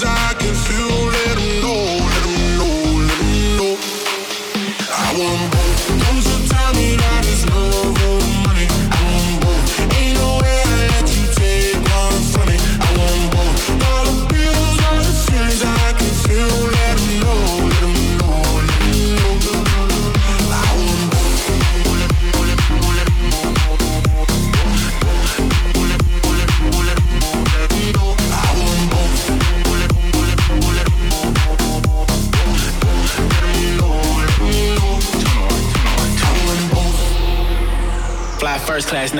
first class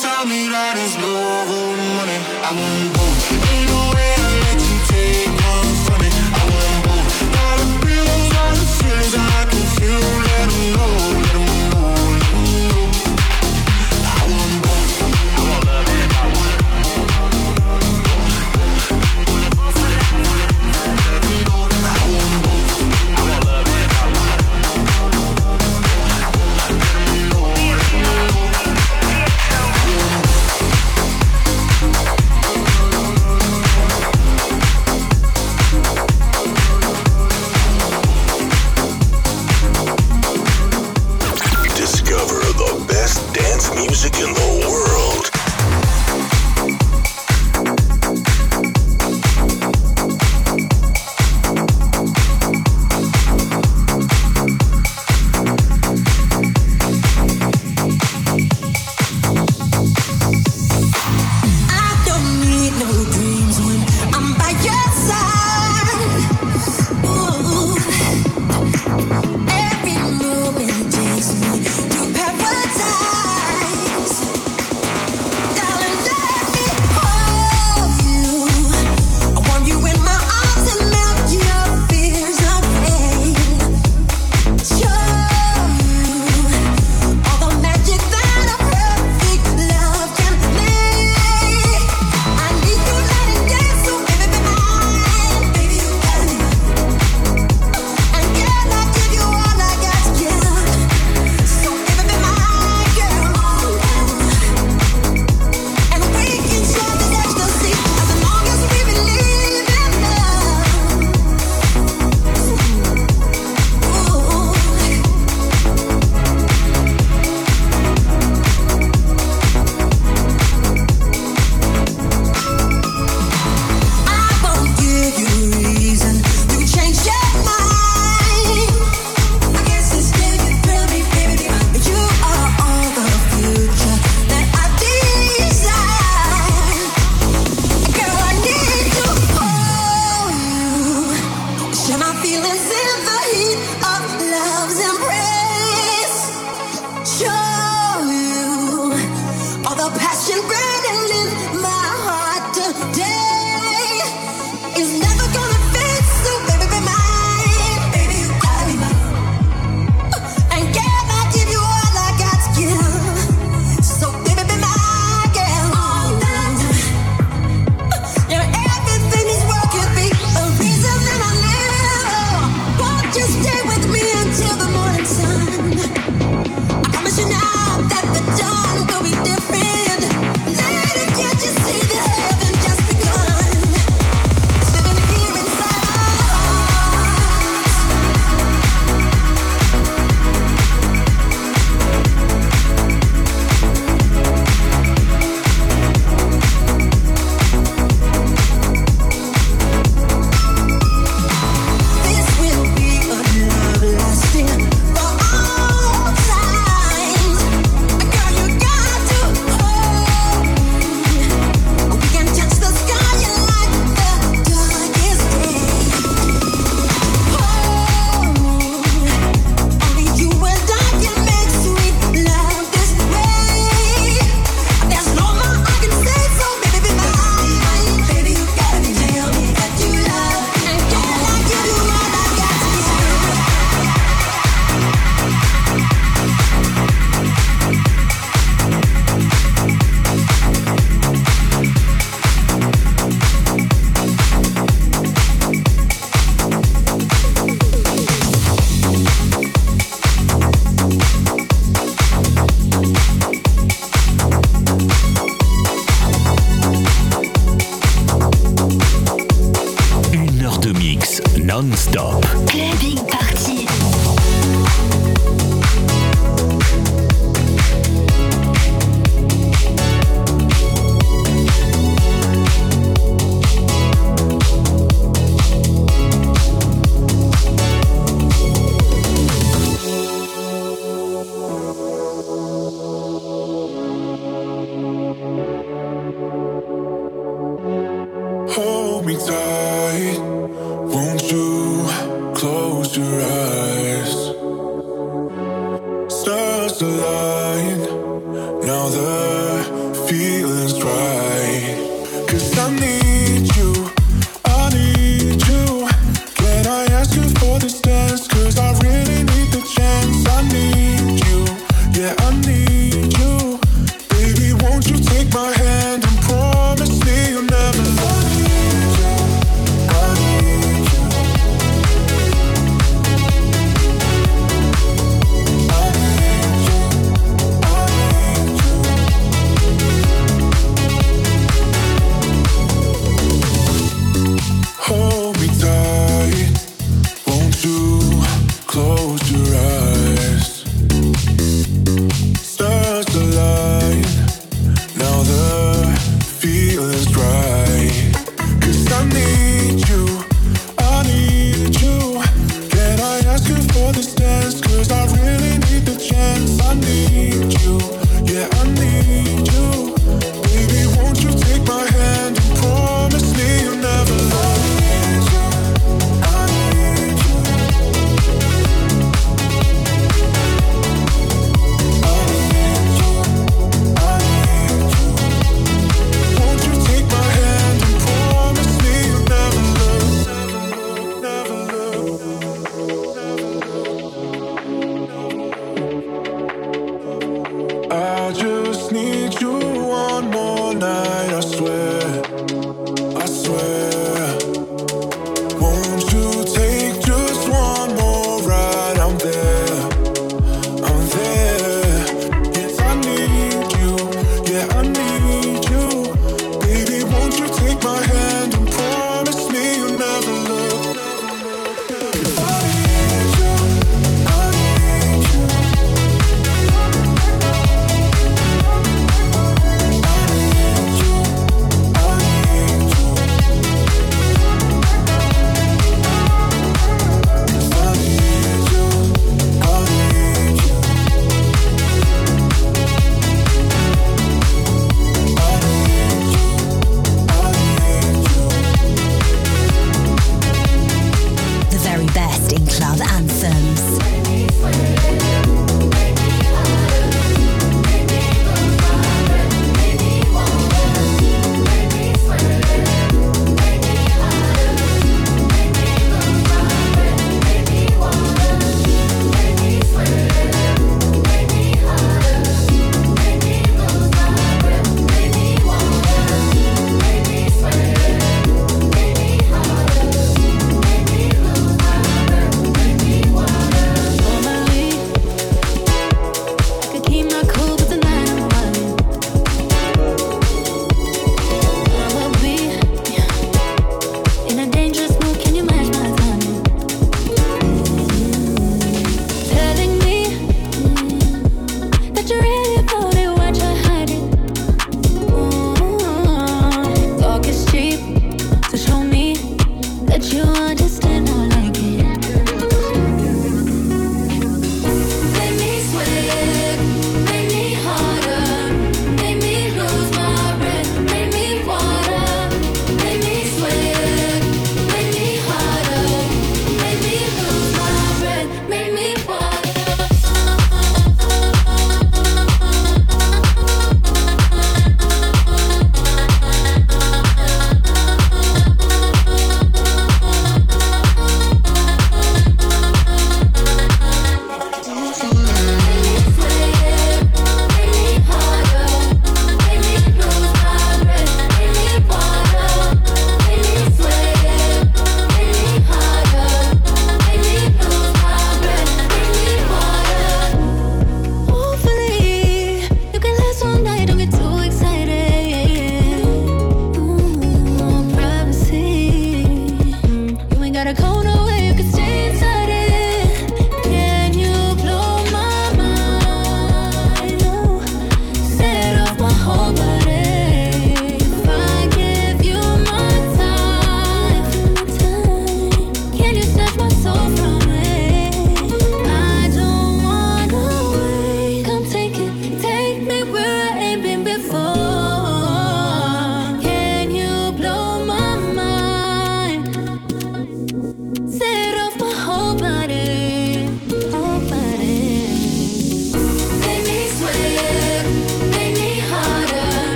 Tell me that it's love or money. I want both. Ain't no way I let you take. I want both. All the all the I can feel. Let know,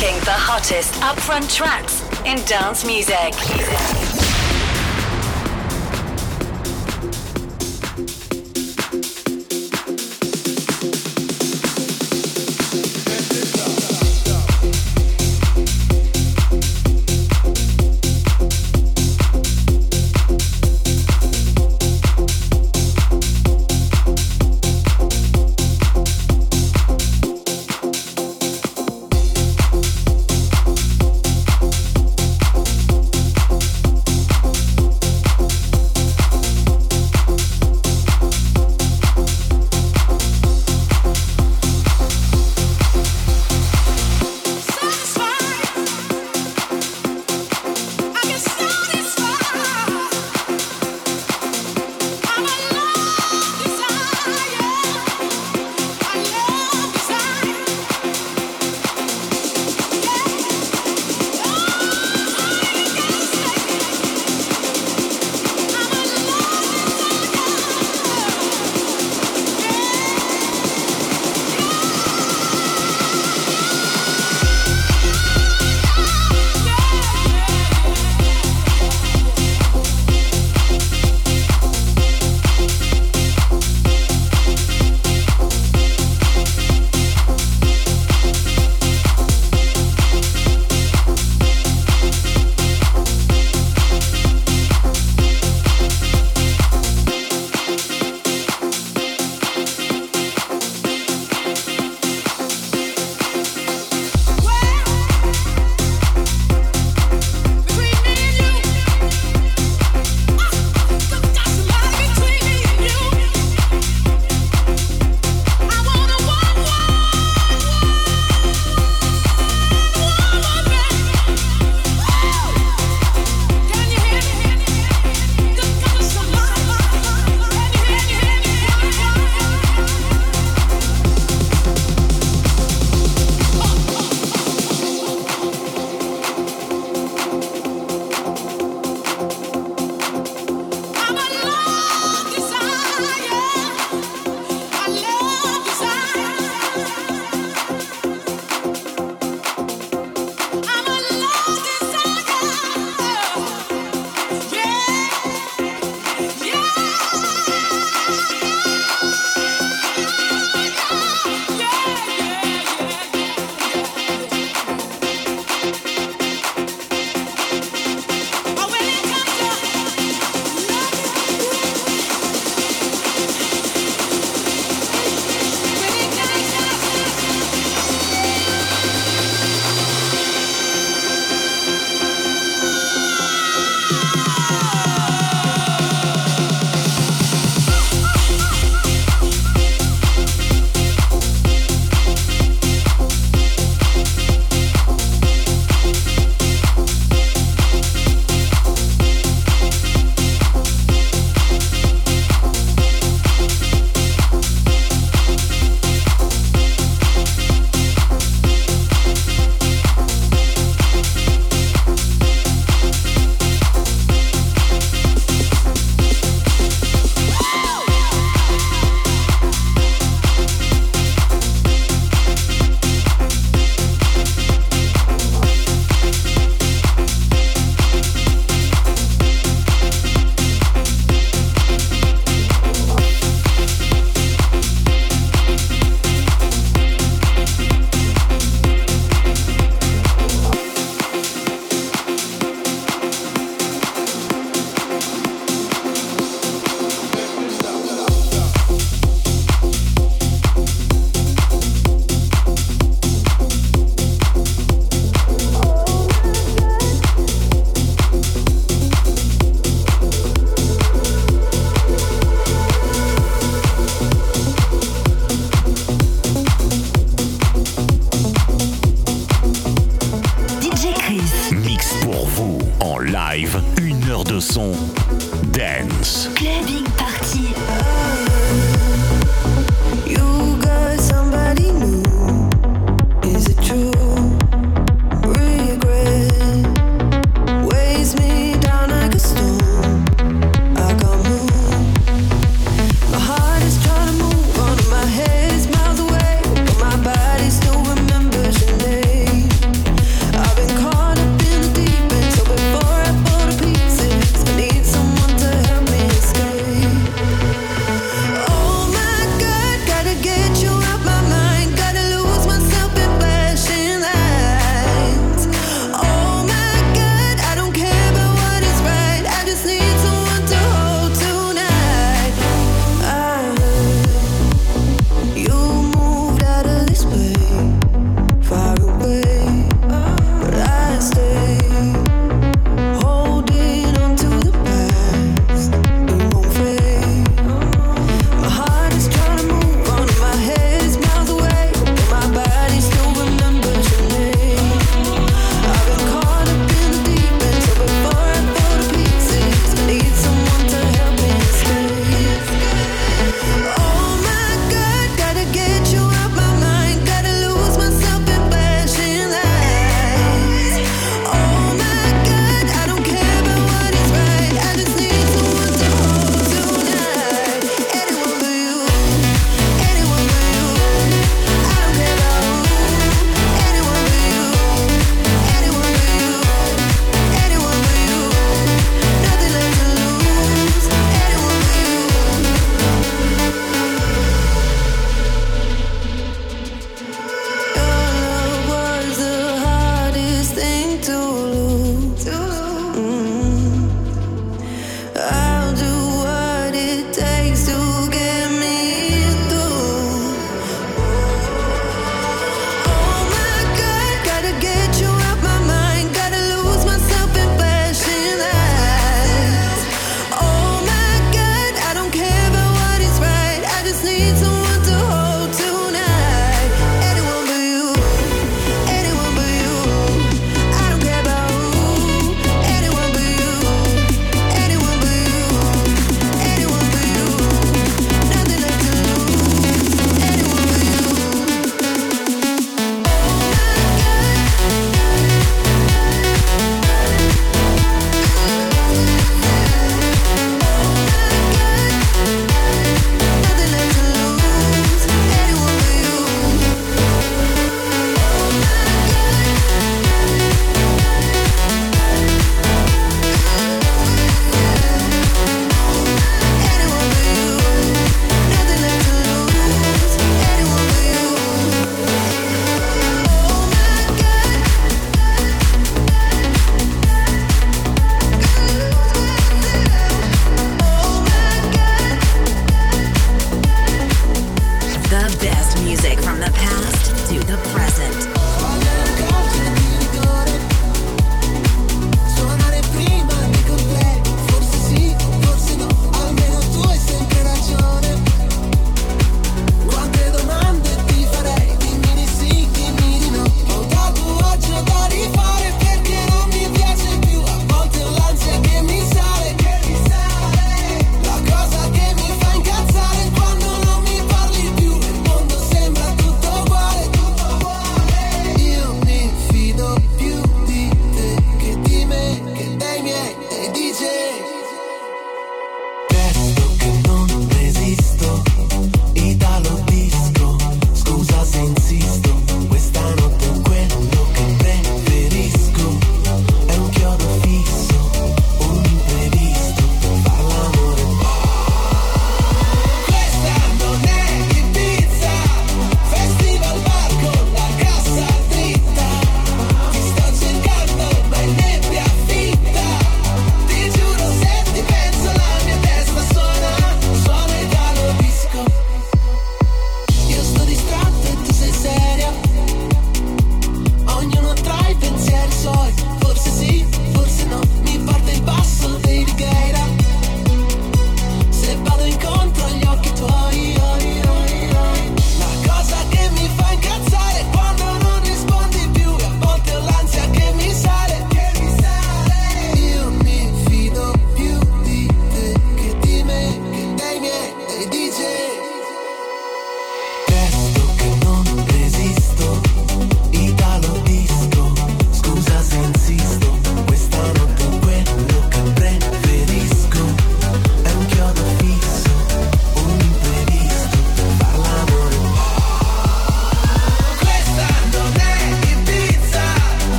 The hottest upfront tracks in dance music.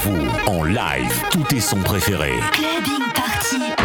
Vous en live. Tout est son préféré. Clubbing Party.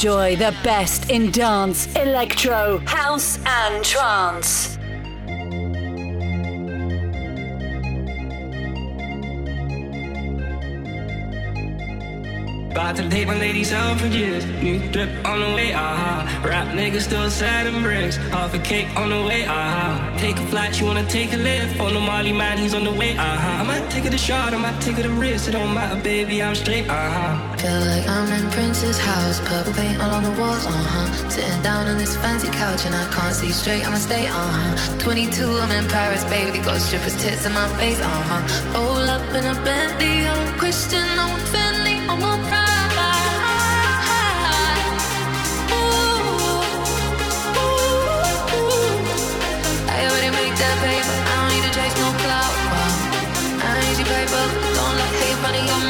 Enjoy the best in dance, electro, house, and trance. About to take my ladies out for years. New drip on the way, aha. Rap niggas still sad and bricks. Half a cake on the way, aha. Take a flight, she wanna take a lift. On the Molly man, he's on the way. Uh-huh. I might take it a shot, I might take it a risk. It don't matter, baby, I'm straight, Uh huh. Feel like I'm in Prince's house. Purple paint all on the walls, uh huh. Sitting down on this fancy couch and I can't see straight, I'ma stay, uh huh. 22, I'm in Paris, baby. Got strippers' tits in my face, uh huh. Roll up in a Bentley, I'm Christian, I'm Fendi, I'm a Prada. out of your mind.